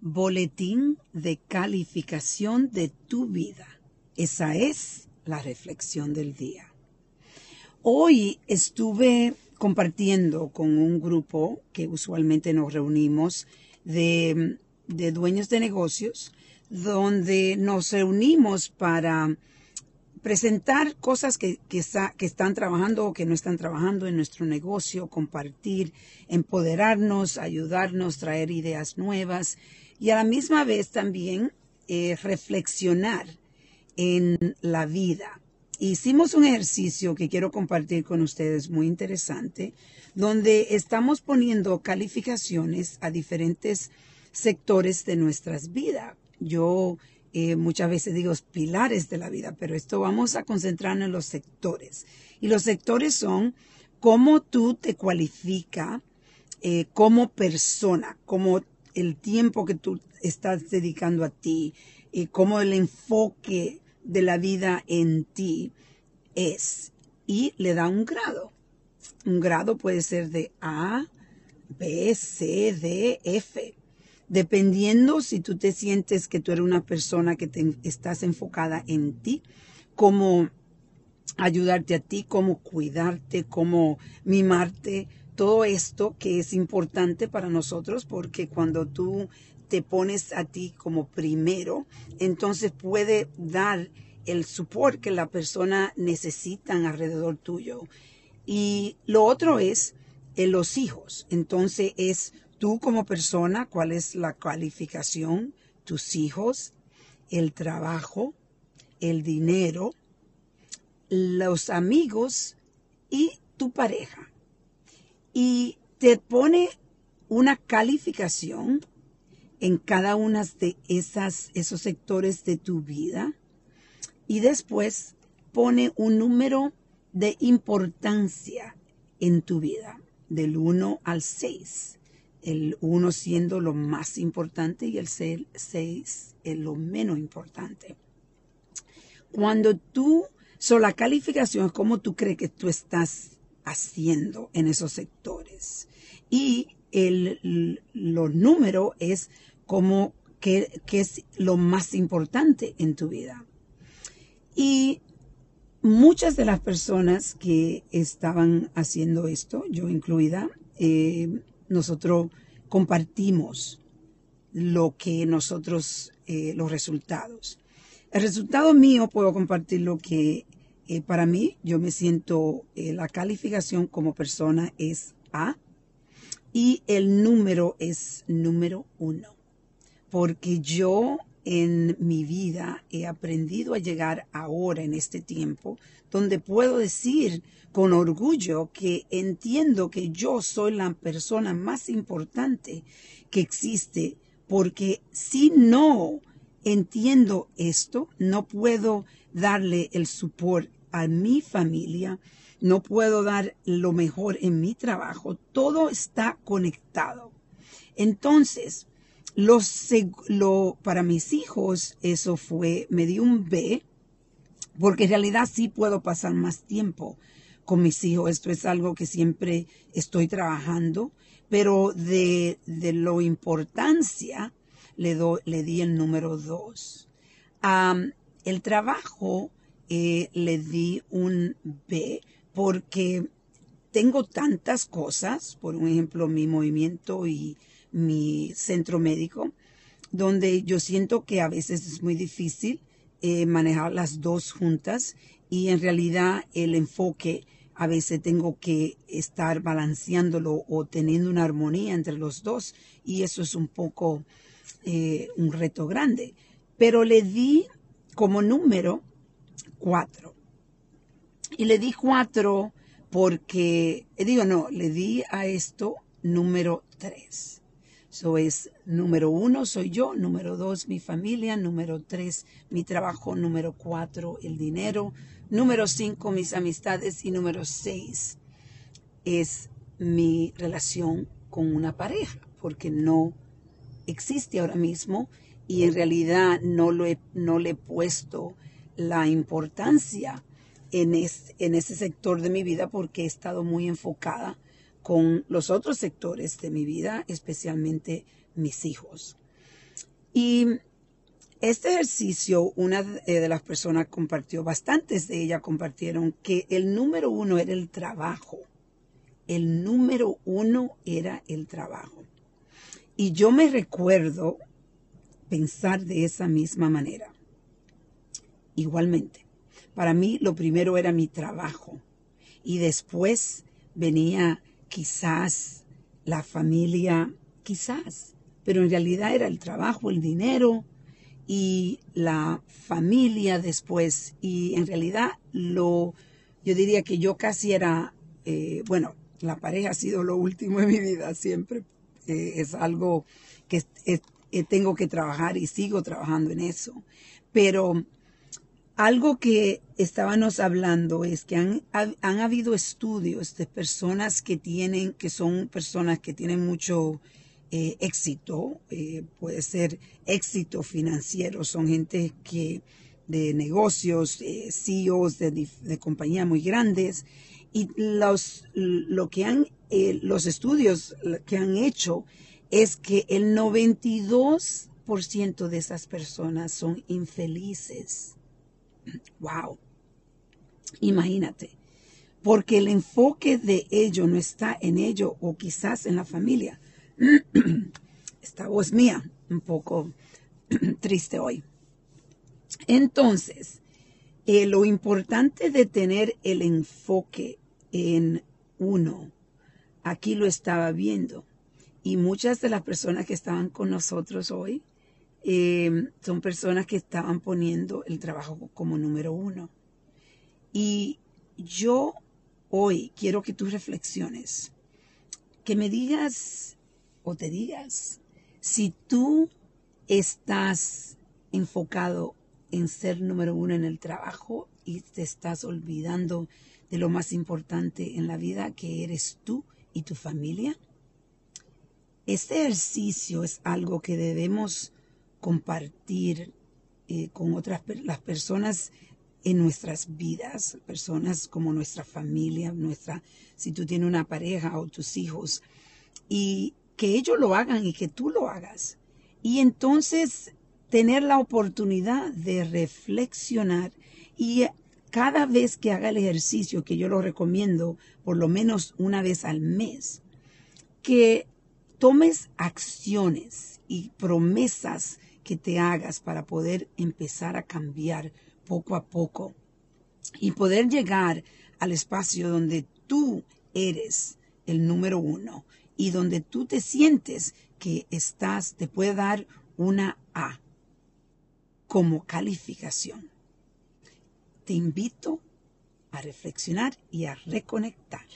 boletín de calificación de tu vida. Esa es la reflexión del día. Hoy estuve compartiendo con un grupo que usualmente nos reunimos de, de dueños de negocios, donde nos reunimos para presentar cosas que, que, que, están trabajando o que no están trabajando en nuestro negocio, compartir, empoderarnos, ayudarnos, traer ideas nuevas y a la misma vez también eh, reflexionar en la vida. Hicimos un ejercicio que quiero compartir con ustedes muy interesante, donde estamos poniendo calificaciones a diferentes sectores de nuestras vidas. Yo eh, muchas veces digo pilares de la vida, pero esto vamos a concentrarnos en los sectores. Y los sectores son cómo tú te cualifica eh, como persona, como el tiempo que tú estás dedicando a ti, y cómo el enfoque de la vida en ti es. Y le da un grado. Un grado puede ser de A, B, C, D, F dependiendo si tú te sientes que tú eres una persona que te, estás enfocada en ti, cómo ayudarte a ti, cómo cuidarte, cómo mimarte, todo esto que es importante para nosotros porque cuando tú te pones a ti como primero, entonces puede dar el support que la persona necesita alrededor tuyo. Y lo otro es en los hijos. Entonces es tú como persona, cuál es la calificación, tus hijos, el trabajo, el dinero, los amigos y tu pareja. Y te pone una calificación en cada uno de esas, esos sectores de tu vida y después pone un número de importancia en tu vida, del 1 al 6 el 1 siendo lo más importante y el 6 es lo menos importante. Cuando tú, so la calificación es como tú crees que tú estás haciendo en esos sectores. Y el, lo número es como que, es lo más importante en tu vida. Y muchas de las personas que estaban haciendo esto, yo incluida, eh, nosotros compartimos lo que nosotros, eh, los resultados. El resultado mío puedo compartir lo que eh, para mí yo me siento, eh, la calificación como persona es A y el número es número uno. Porque yo en mi vida he aprendido a llegar ahora en este tiempo donde puedo decir con orgullo que entiendo que yo soy la persona más importante que existe porque si no entiendo esto, no puedo darle el support a mi familia, no puedo dar lo mejor en mi trabajo, todo está conectado. Entonces, lo, para mis hijos eso fue, me dio un B, porque en realidad sí puedo pasar más tiempo con mis hijos. Esto es algo que siempre estoy trabajando, pero de, de lo importancia le, le di el número dos. el trabajo eh, le di un B porque tengo tantas cosas, por ejemplo, mi movimiento y mi centro médico, donde yo siento que a veces es muy difícil eh, manejar las dos juntas y en realidad el enfoque a veces tengo que estar balanceándolo o teniendo una armonía entre los dos y eso es un poco eh, un reto grande. Pero le di como número cuatro. Y le di cuatro porque, eh, digo, no, le di a esto número tres. Eso es número uno, soy yo, número dos, mi familia, número tres, mi trabajo, número cuatro, el dinero, número cinco, mis amistades y número seis es mi relación con una pareja, porque no existe ahora mismo y en realidad no, lo no le he puesto la importancia en, en ese sector de mi vida porque he estado muy enfocada con los otros sectores de mi vida, especialmente mis hijos. Y este ejercicio, una eh, de las personas compartió, bastantes de ellas compartieron que el número uno era el trabajo. El número uno era el trabajo. Y yo me recuerdo pensar de esa misma manera. Igualmente, para mí lo primero era mi trabajo y después venía quizás la familia, quizás, pero en realidad era el trabajo, el dinero y la familia después. Y en realidad lo, yo diría que yo casi era, eh, bueno, la pareja ha sido lo último en mi vida siempre. Eh, es algo que tengo que trabajar y sigo trabajando en eso. Pero algo que estábamos hablando es que han, han, habido estudios de personas que tienen, que son personas que tienen mucho eh, éxito, eh, puede ser éxito financiero, son gente que de negocios, eh, CEOs de, de compañías muy grandes y los, lo que han, los estudios que han hecho es que el 92% de esas personas son infelices. Wow. Imagínate. Porque el enfoque de ello no está en ello o quizás en la familia, Esta voz mía, un poco triste hoy. Entonces, eh, lo importante de tener el enfoque en uno, aquí lo estaba viendo. Y muchas de las personas que estaban con nosotros hoy eh, son personas que estaban poniendo el trabajo como número uno. Y yo hoy quiero que tú reflexiones, que me digas o te digas, si tú estás enfocado en ser número uno en el trabajo y te estás olvidando de lo más importante en la vida, que eres tú y tu familia, este ejercicio es algo que debemos compartir eh, con otras las personas en nuestras vidas, personas como nuestra familia, nuestra, si tú tienes una pareja o tus hijos, y que ellos lo hagan y que tú lo hagas. Y entonces tener la oportunidad de reflexionar y cada vez que haga el ejercicio, que yo lo recomiendo por lo menos una vez al mes, que tomes acciones y promesas que te hagas para poder empezar a cambiar poco a poco y poder llegar al espacio donde tú eres el número uno y donde tú te sientes que estás, te puede dar una A como calificación. Te invito a reflexionar y a reconectar.